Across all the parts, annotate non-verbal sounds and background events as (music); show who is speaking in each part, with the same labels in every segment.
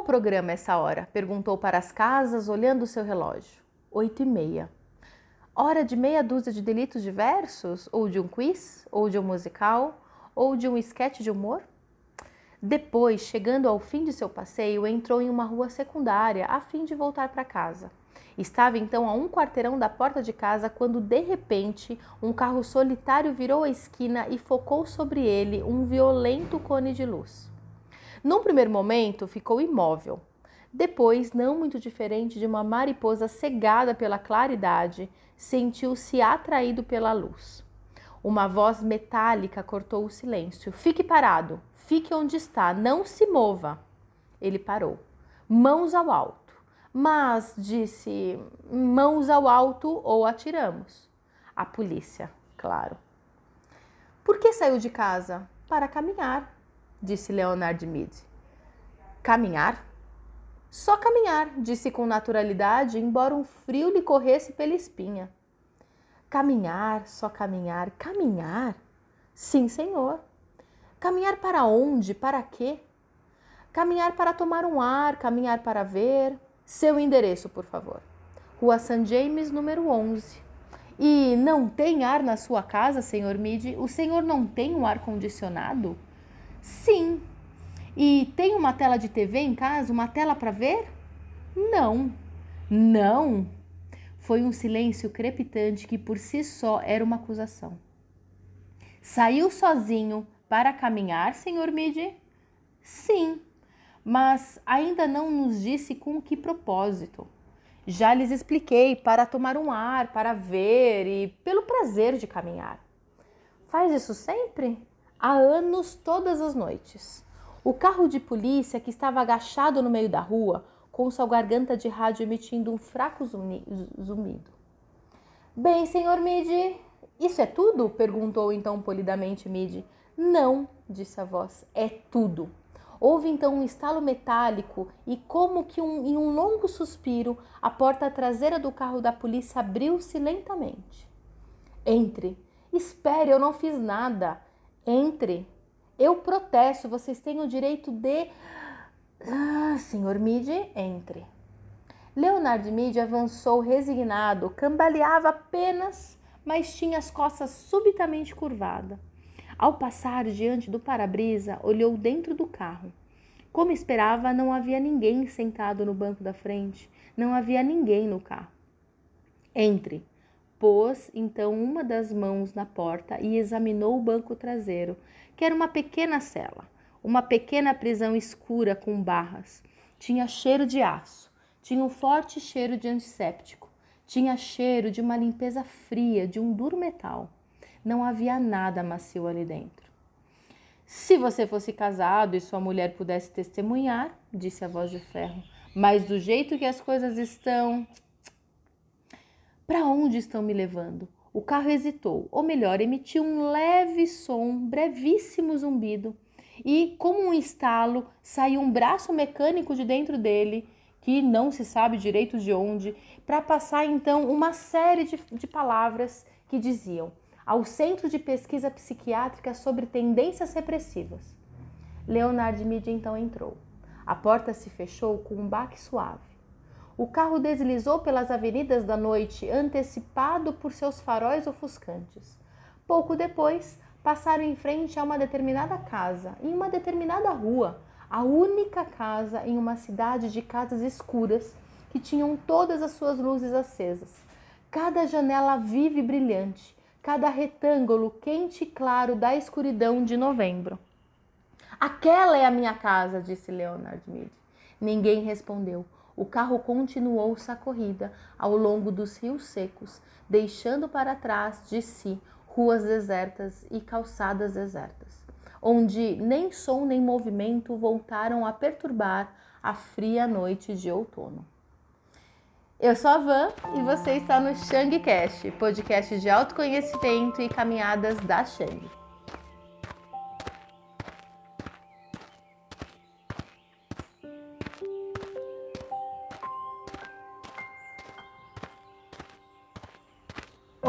Speaker 1: o programa essa hora? perguntou para as casas, olhando o seu relógio. Oito e meia. Hora de meia dúzia de delitos diversos? Ou de um quiz? Ou de um musical? Ou de um esquete de humor? Depois, chegando ao fim de seu passeio, entrou em uma rua secundária a fim de voltar para casa. Estava então a um quarteirão da porta de casa quando, de repente, um carro solitário virou a esquina e focou sobre ele um violento cone de luz. Num primeiro momento, ficou imóvel. Depois, não muito diferente de uma mariposa cegada pela claridade, sentiu-se atraído pela luz. Uma voz metálica cortou o silêncio. Fique parado, fique onde está, não se mova. Ele parou, mãos ao alto. Mas disse: mãos ao alto ou atiramos. A polícia, claro. Por que saiu de casa? Para caminhar, disse Leonard Mead. Caminhar? Só caminhar, disse com naturalidade, embora um frio lhe corresse pela espinha. Caminhar, só caminhar, caminhar? Sim, senhor. Caminhar para onde? Para quê? Caminhar para tomar um ar, caminhar para ver, seu endereço, por favor. Rua St. James, número 11. E não tem ar na sua casa, senhor Mid? O senhor não tem um ar condicionado? Sim. E tem uma tela de TV em casa, uma tela para ver? Não. Não. Foi um silêncio crepitante que por si só era uma acusação. Saiu sozinho para caminhar, senhor Mid? Sim mas ainda não nos disse com que propósito. Já lhes expliquei para tomar um ar, para ver e pelo prazer de caminhar. Faz isso sempre? Há anos, todas as noites. O carro de polícia que estava agachado no meio da rua, com sua garganta de rádio emitindo um fraco zumbido. Bem, senhor Mid, isso é tudo? perguntou então polidamente Mid. Não, disse a voz, é tudo. Houve então um estalo metálico e, como que um, em um longo suspiro, a porta traseira do carro da polícia abriu-se lentamente. Entre. Espere, eu não fiz nada. Entre. Eu protesto, vocês têm o direito de. Ah, senhor Mid, entre. Leonard Mid avançou resignado, cambaleava apenas, mas tinha as costas subitamente curvadas. Ao passar diante do para-brisa, olhou dentro do carro. Como esperava, não havia ninguém sentado no banco da frente, não havia ninguém no carro. Entre. Pôs então uma das mãos na porta e examinou o banco traseiro, que era uma pequena cela, uma pequena prisão escura com barras. Tinha cheiro de aço, tinha um forte cheiro de antisséptico, tinha cheiro de uma limpeza fria, de um duro metal. Não havia nada macio ali dentro. Se você fosse casado e sua mulher pudesse testemunhar, disse a voz de ferro, mas do jeito que as coisas estão. Para onde estão me levando? O carro hesitou, ou melhor, emitiu um leve som, brevíssimo zumbido, e, como um estalo, saiu um braço mecânico de dentro dele, que não se sabe direito de onde, para passar então uma série de, de palavras que diziam: ao Centro de Pesquisa Psiquiátrica sobre Tendências Repressivas. Leonard Mead então entrou. A porta se fechou com um baque suave. O carro deslizou pelas avenidas da noite, antecipado por seus faróis ofuscantes. Pouco depois, passaram em frente a uma determinada casa, em uma determinada rua, a única casa em uma cidade de casas escuras que tinham todas as suas luzes acesas. Cada janela viva e brilhante, cada retângulo quente e claro da escuridão de novembro. Aquela é a minha casa, disse Leonard Mead. Ninguém respondeu. O carro continuou sua corrida ao longo dos rios secos, deixando para trás de si ruas desertas e calçadas desertas, onde nem som nem movimento voltaram a perturbar a fria noite de outono. Eu sou a Van e você está no Shangcast, podcast de autoconhecimento e caminhadas da Shang.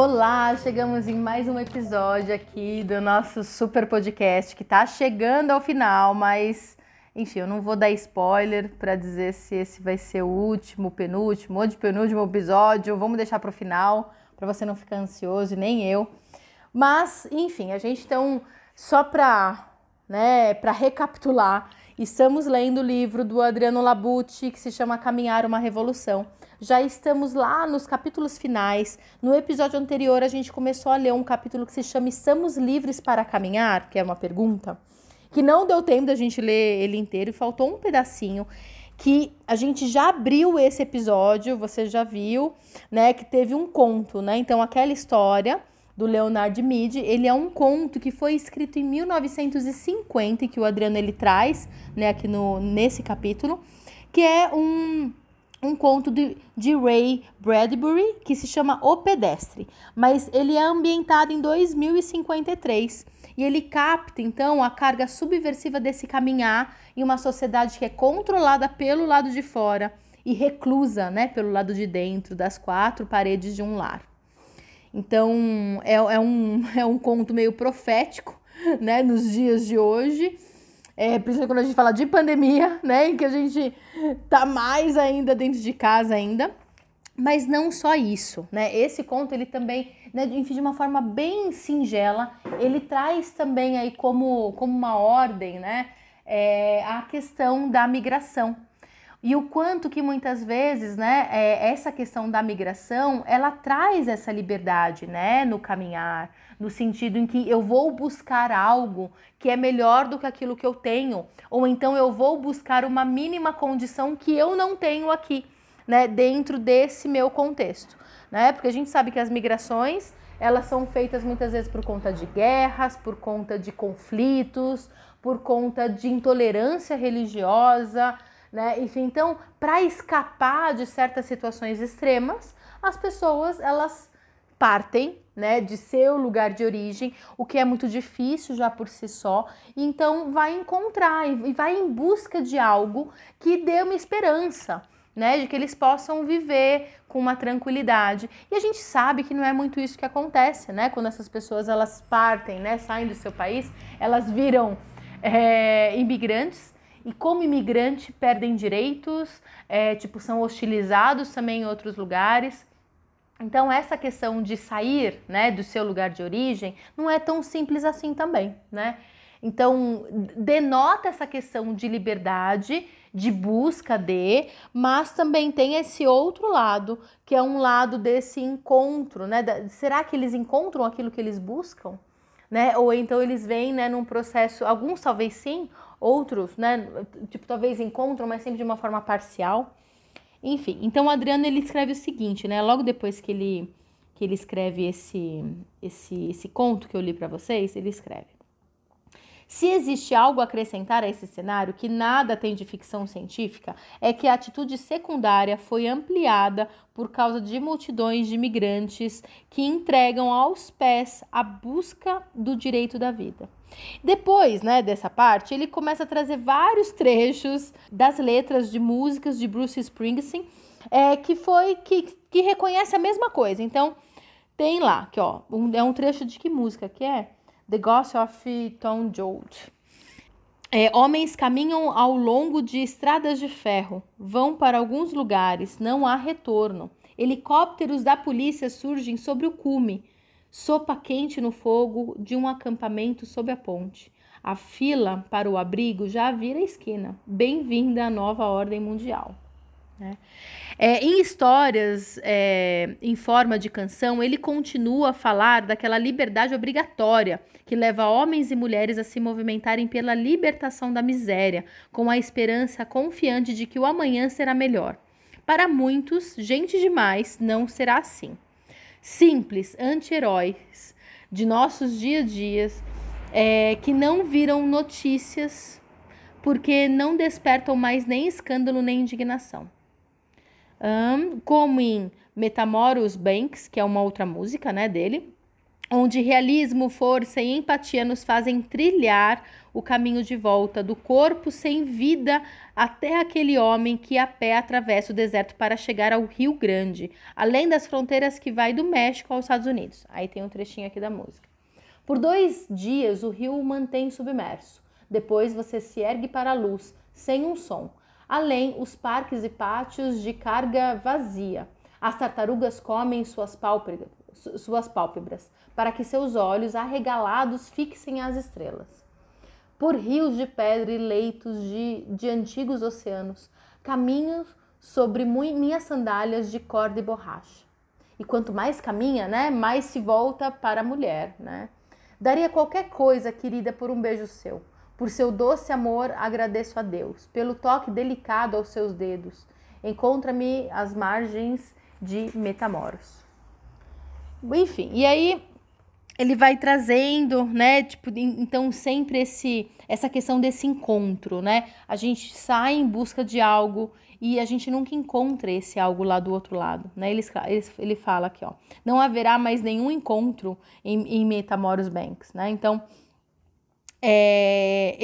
Speaker 1: Olá, chegamos em mais um episódio aqui do nosso super podcast que está chegando ao final, mas Enfim, eu não vou dar spoiler para dizer se esse vai ser o último, penúltimo ou de penúltimo episódio. Vamos deixar para o final, para você não ficar ansioso, nem eu. Mas, enfim, a gente então, só para né, para recapitular, estamos lendo o livro do Adriano Labucci que se chama Caminhar uma Revolução. Já estamos lá nos capítulos finais. No episódio anterior, a gente começou a ler um capítulo que se chama Estamos Livres para Caminhar, que é uma pergunta que não deu tempo da gente ler ele inteiro e faltou um pedacinho que a gente já abriu esse episódio, você já viu, né, que teve um conto, né? Então aquela história do Leonard Mead, ele é um conto que foi escrito em 1950 e que o Adriano ele traz, né, aqui no nesse capítulo, que é um um conto de, de Ray Bradbury que se chama O Pedestre, mas ele é ambientado em 2053 e ele capta então a carga subversiva desse caminhar em uma sociedade que é controlada pelo lado de fora e reclusa, né, pelo lado de dentro das quatro paredes de um lar. Então é, é um, (laughs) é um conto meio profético, né, nos dias de hoje. É, principalmente quando a gente fala de pandemia, né, em que a gente tá mais ainda dentro de casa ainda. Mas não só isso, né? Esse conto ele também, né, enfim, de uma forma bem singela, ele traz também aí como, como uma ordem, né, é, a questão da migração. E o quanto que muitas vezes, né, é, essa questão da migração, ela traz essa liberdade, né, no caminhar, no sentido em que eu vou buscar algo que é melhor do que aquilo que eu tenho, ou então eu vou buscar uma mínima condição que eu não tenho aqui né, dentro desse meu contexto, né? Porque a gente sabe que as migrações elas são feitas muitas vezes por conta de guerras, por conta de conflitos, por conta de intolerância religiosa, né? Enfim, então, para escapar de certas situações extremas, as pessoas elas partem, né, de seu lugar de origem, o que é muito difícil já por si só. Então, vai encontrar e vai em busca de algo que dê uma esperança né, de que eles possam viver com uma tranquilidade. E a gente sabe que não é muito isso que acontece, né? Quando essas pessoas elas partem, né, saem do seu país, elas viram é, imigrantes e como imigrante perdem direitos, é, tipo são hostilizados também em outros lugares. Então essa questão de sair, né, do seu lugar de origem não é tão simples assim também, né? Então denota essa questão de liberdade de busca de, mas também tem esse outro lado, que é um lado desse encontro, né? será que eles encontram aquilo que eles buscam? Né? Ou então eles vêm, né, num processo, alguns talvez sim, outros, né, tipo, talvez encontram, mas sempre de uma forma parcial. Enfim, então o Adriano ele escreve o seguinte, né? Logo depois que ele que ele escreve esse esse esse conto que eu li para vocês, ele escreve: se existe algo a acrescentar a esse cenário que nada tem de ficção científica, é que a atitude secundária foi ampliada por causa de multidões de imigrantes que entregam aos pés a busca do direito da vida. Depois, né, dessa parte, ele começa a trazer vários trechos das letras de músicas de Bruce Springsteen, é, que foi que, que reconhece a mesma coisa. Então, tem lá, que ó, um, é um trecho de que música que é? The Ghost of Tom Joad. É, homens caminham ao longo de estradas de ferro, vão para alguns lugares, não há retorno. Helicópteros da polícia surgem sobre o cume, sopa quente no fogo de um acampamento sob a ponte. A fila para o abrigo já vira esquina. Bem-vinda à nova ordem mundial. Né? É, em histórias é, em forma de canção, ele continua a falar daquela liberdade obrigatória que leva homens e mulheres a se movimentarem pela libertação da miséria, com a esperança confiante de que o amanhã será melhor. Para muitos, gente demais não será assim. Simples anti-heróis de nossos dia a dias é, que não viram notícias porque não despertam mais nem escândalo nem indignação. Um, como em Metamoros Banks, que é uma outra música né, dele, onde realismo, força e empatia nos fazem trilhar o caminho de volta do corpo sem vida até aquele homem que a pé atravessa o deserto para chegar ao Rio Grande, além das fronteiras que vai do México aos Estados Unidos. Aí tem um trechinho aqui da música. Por dois dias o rio mantém submerso. Depois você se ergue para a luz, sem um som. Além os parques e pátios de carga vazia. As tartarugas comem suas pálpebras, suas pálpebras para que seus olhos arregalados fixem as estrelas. Por rios de pedra e leitos de, de antigos oceanos, caminho sobre minhas sandálias de corda e borracha. E quanto mais caminha, né, mais se volta para a mulher, né? Daria qualquer coisa, querida, por um beijo seu. Por seu doce amor, agradeço a Deus. Pelo toque delicado aos seus dedos. Encontra-me às margens de Metamoros. Enfim, e aí ele vai trazendo, né? Tipo, então sempre esse essa questão desse encontro, né? A gente sai em busca de algo e a gente nunca encontra esse algo lá do outro lado, né? Ele, ele fala aqui, ó, não haverá mais nenhum encontro em, em Metamoros Banks, né? Então, é,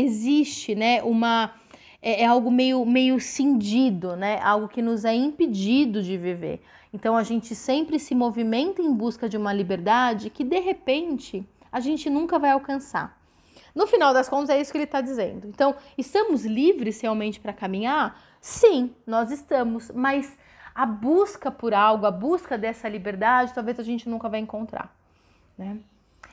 Speaker 1: existe, né, uma... É, é algo meio, meio cindido, né? Algo que nos é impedido de viver. Então, a gente sempre se movimenta em busca de uma liberdade que, de repente, a gente nunca vai alcançar. No final das contas, é isso que ele está dizendo. Então, estamos livres realmente para caminhar? Sim, nós estamos, mas a busca por algo, a busca dessa liberdade, talvez a gente nunca vai encontrar. Né?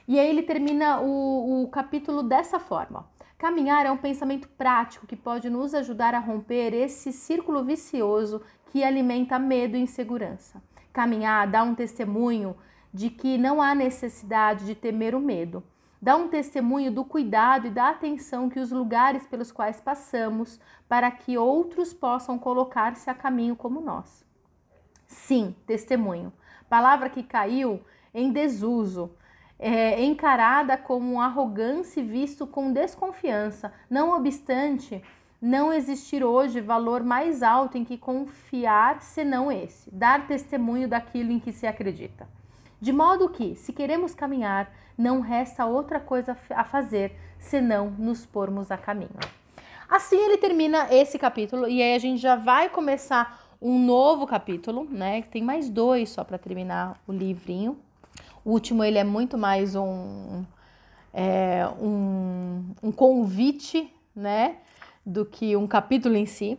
Speaker 1: E aí ele termina o, o capítulo dessa forma. Caminhar é um pensamento prático que pode nos ajudar a romper esse círculo vicioso que alimenta medo e insegurança. Caminhar dá um testemunho de que não há necessidade de temer o medo dá um testemunho do cuidado e da atenção que os lugares pelos quais passamos para que outros possam colocar-se a caminho como nós. Sim, testemunho. Palavra que caiu em desuso, é, encarada como arrogância e visto com desconfiança. Não obstante, não existir hoje valor mais alto em que confiar senão esse, dar testemunho daquilo em que se acredita. De modo que, se queremos caminhar, não resta outra coisa a fazer senão nos pormos a caminho. Assim ele termina esse capítulo e aí a gente já vai começar um novo capítulo, né? Tem mais dois só para terminar o livrinho. O último ele é muito mais um, é, um, um convite, né? Do que um capítulo em si.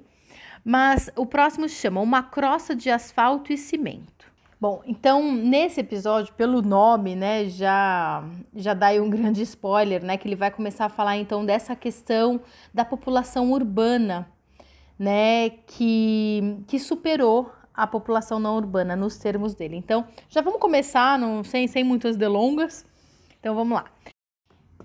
Speaker 1: Mas o próximo se chama Uma Crosta de Asfalto e Cimento. Bom, então nesse episódio, pelo nome, né, já já dá aí um grande spoiler, né, que ele vai começar a falar então dessa questão da população urbana, né, que que superou a população não urbana nos termos dele. Então, já vamos começar, não, sem, sem muitas delongas. Então, vamos lá.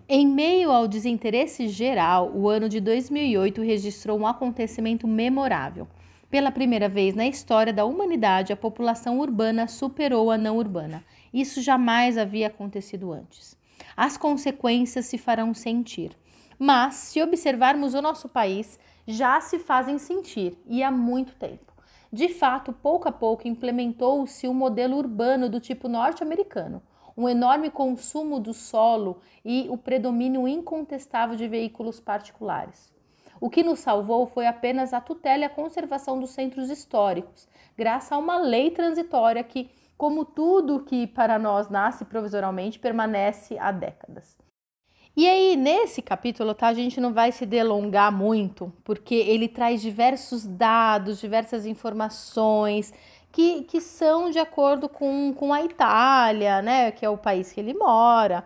Speaker 1: Em meio ao desinteresse geral, o ano de 2008 registrou um acontecimento memorável. Pela primeira vez na história da humanidade, a população urbana superou a não urbana. Isso jamais havia acontecido antes. As consequências se farão sentir. Mas, se observarmos o nosso país, já se fazem sentir e há muito tempo. De fato, pouco a pouco implementou-se um modelo urbano do tipo norte-americano, um enorme consumo do solo e o predomínio incontestável de veículos particulares. O que nos salvou foi apenas a tutela e a conservação dos centros históricos, graças a uma lei transitória que, como tudo que para nós nasce provisoriamente, permanece há décadas. E aí, nesse capítulo, tá, a gente não vai se delongar muito, porque ele traz diversos dados, diversas informações que, que são de acordo com, com a Itália, né, que é o país que ele mora.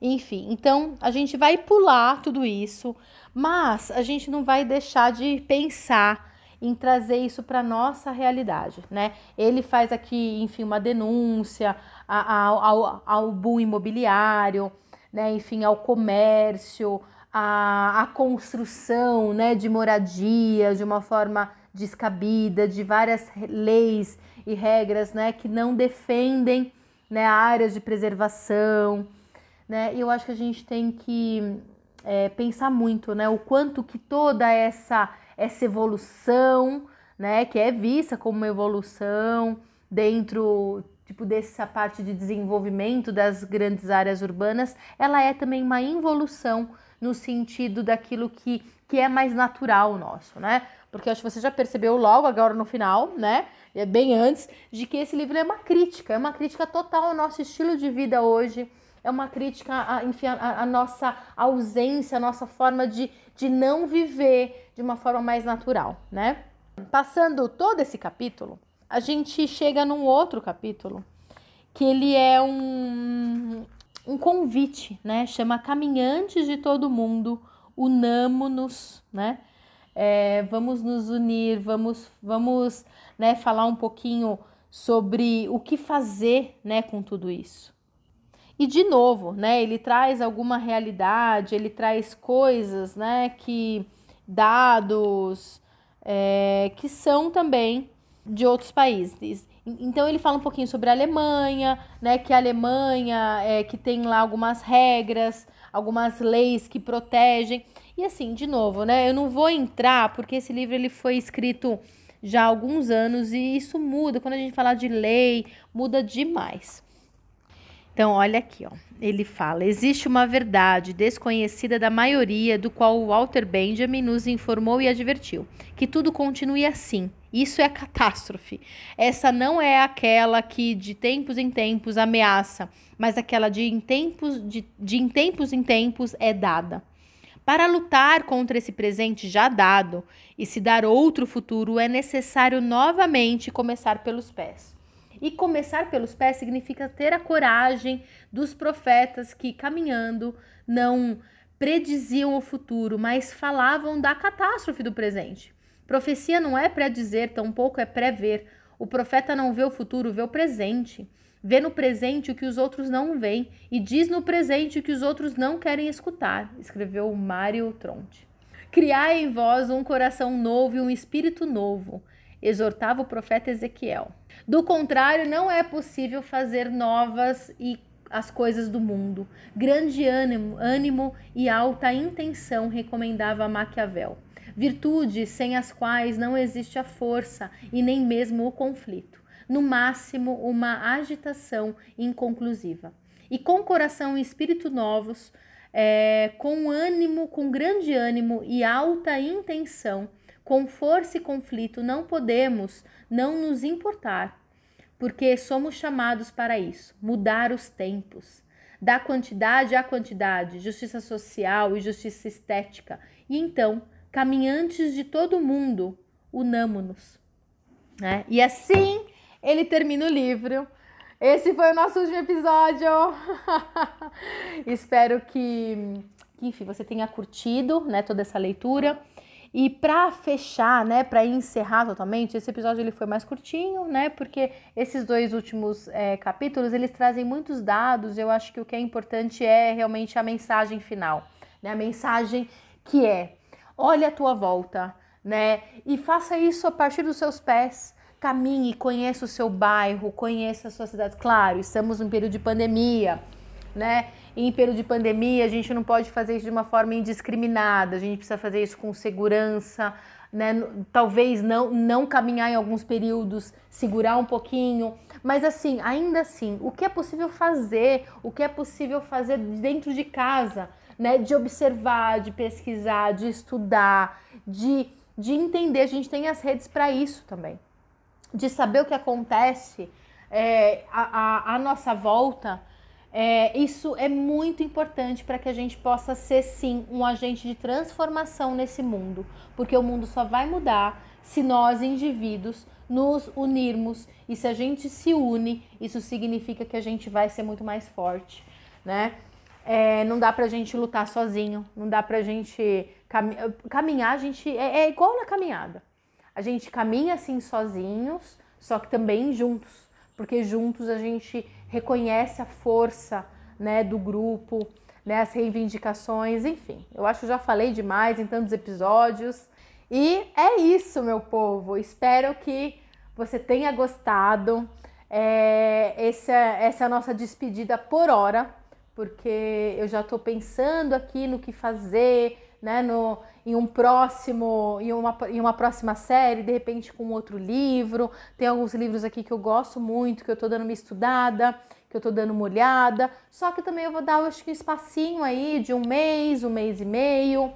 Speaker 1: Enfim, então a gente vai pular tudo isso, mas a gente não vai deixar de pensar em trazer isso para nossa realidade, né? Ele faz aqui, enfim, uma denúncia ao, ao, ao boom imobiliário, né? Enfim, ao comércio, à, à construção, né? De moradia de uma forma descabida, de várias leis e regras, né? Que não defendem, né? Áreas de preservação, né? E eu acho que a gente tem que é, pensar muito, né? O quanto que toda essa essa evolução, né? Que é vista como uma evolução dentro tipo dessa parte de desenvolvimento das grandes áreas urbanas, ela é também uma involução no sentido daquilo que, que é mais natural nosso, né? Porque acho que você já percebeu logo agora no final, né? É bem antes de que esse livro é uma crítica, é uma crítica total ao nosso estilo de vida hoje, é uma crítica à, enfim, a, a nossa ausência, a nossa forma de, de não viver de uma forma mais natural, né? Passando todo esse capítulo, a gente chega num outro capítulo que ele é um, um convite, né? Chama Caminhantes de Todo Mundo, unamo-nos, né? É, vamos nos unir, vamos, vamos né, falar um pouquinho sobre o que fazer né, com tudo isso. E de novo, né, ele traz alguma realidade, ele traz coisas, né, que dados é, que são também de outros países. Então ele fala um pouquinho sobre a Alemanha, né, que a Alemanha é, que tem lá algumas regras, algumas leis que protegem. E assim, de novo, né, eu não vou entrar porque esse livro ele foi escrito já há alguns anos e isso muda quando a gente fala de lei, muda demais. Então, olha aqui, ó. Ele fala: existe uma verdade desconhecida da maioria, do qual Walter Benjamin nos informou e advertiu: que tudo continue assim. Isso é catástrofe. Essa não é aquela que de tempos em tempos ameaça, mas aquela de em tempos, de, de em tempos em tempos é dada. Para lutar contra esse presente já dado e se dar outro futuro, é necessário novamente começar pelos pés. E começar pelos pés significa ter a coragem dos profetas que, caminhando, não prediziam o futuro, mas falavam da catástrofe do presente. Profecia não é predizer, tampouco é prever. O profeta não vê o futuro, vê o presente. Vê no presente o que os outros não veem e diz no presente o que os outros não querem escutar, escreveu Mário Tronte. Criai em vós um coração novo e um espírito novo exortava o profeta Ezequiel. Do contrário, não é possível fazer novas e as coisas do mundo. Grande ânimo, ânimo e alta intenção recomendava Maquiavel. Virtudes sem as quais não existe a força e nem mesmo o conflito. No máximo, uma agitação inconclusiva. E com coração e espírito novos, é, com ânimo, com grande ânimo e alta intenção, com força e conflito não podemos não nos importar, porque somos chamados para isso mudar os tempos. Da quantidade à quantidade, justiça social e justiça estética. E então, caminhantes de todo mundo, unamo-nos. Né? E assim ele termina o livro. Esse foi o nosso último episódio. (laughs) Espero que, que, enfim, você tenha curtido né, toda essa leitura. E para fechar, né, para encerrar totalmente, esse episódio ele foi mais curtinho, né, porque esses dois últimos é, capítulos eles trazem muitos dados. Eu acho que o que é importante é realmente a mensagem final, né, a mensagem que é: olha a tua volta, né, e faça isso a partir dos seus pés. Caminhe, conheça o seu bairro, conheça a sua cidade. Claro, estamos em período de pandemia, né? em período de pandemia, a gente não pode fazer isso de uma forma indiscriminada, a gente precisa fazer isso com segurança, né? Talvez não, não caminhar em alguns períodos, segurar um pouquinho, mas assim, ainda assim, o que é possível fazer, o que é possível fazer dentro de casa, né? De observar, de pesquisar, de estudar, de, de entender. A gente tem as redes para isso também, de saber o que acontece é, a, a nossa volta é, isso é muito importante para que a gente possa ser sim um agente de transformação nesse mundo, porque o mundo só vai mudar se nós, indivíduos, nos unirmos e se a gente se une, isso significa que a gente vai ser muito mais forte, né? É, não dá pra gente lutar sozinho, não dá pra gente cam... caminhar, a gente é, é igual na caminhada. A gente caminha assim sozinhos, só que também juntos, porque juntos a gente reconhece a força né, do grupo, né, as reivindicações, enfim. Eu acho que já falei demais em tantos episódios. E é isso, meu povo. Espero que você tenha gostado. É, essa, essa é a nossa despedida por hora, porque eu já estou pensando aqui no que fazer, né, no, em um próximo, em uma, em uma próxima série, de repente com outro livro. Tem alguns livros aqui que eu gosto muito, que eu estou dando uma estudada, que eu estou dando uma olhada. Só que também eu vou dar, acho que um espacinho aí de um mês, um mês e meio,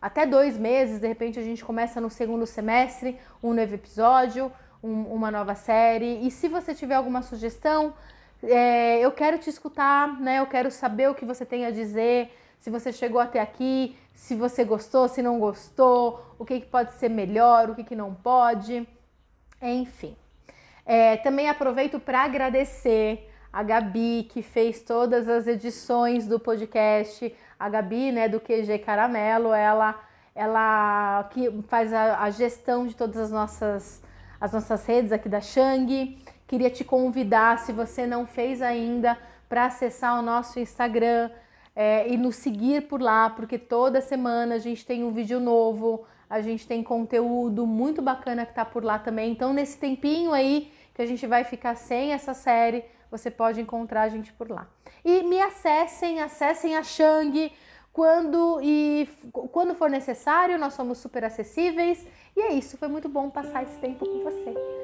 Speaker 1: até dois meses. De repente a gente começa no segundo semestre um novo episódio, um, uma nova série. E se você tiver alguma sugestão, É, eu quero te escutar, né? Eu quero saber o que você tem a dizer, se você chegou até aqui, se você gostou, se não gostou, o que, que pode ser melhor, o que, que não pode, enfim. É, também aproveito para agradecer a Gabi, que fez todas as edições do podcast, a Gabi, né, do QG Caramelo, ela, ela que faz a, a gestão de todas as nossas, as nossas redes aqui da Shang. Queria te convidar, se você não fez ainda, para acessar o nosso Instagram é, e nos seguir por lá, porque toda semana a gente tem um vídeo novo, a gente tem conteúdo muito bacana que está por lá também. Então, nesse tempinho aí que a gente vai ficar sem essa série, você pode encontrar a gente por lá. E me acessem, acessem a Shang quando e quando for necessário, nós somos super acessíveis. E é isso, foi muito bom passar esse tempo com você.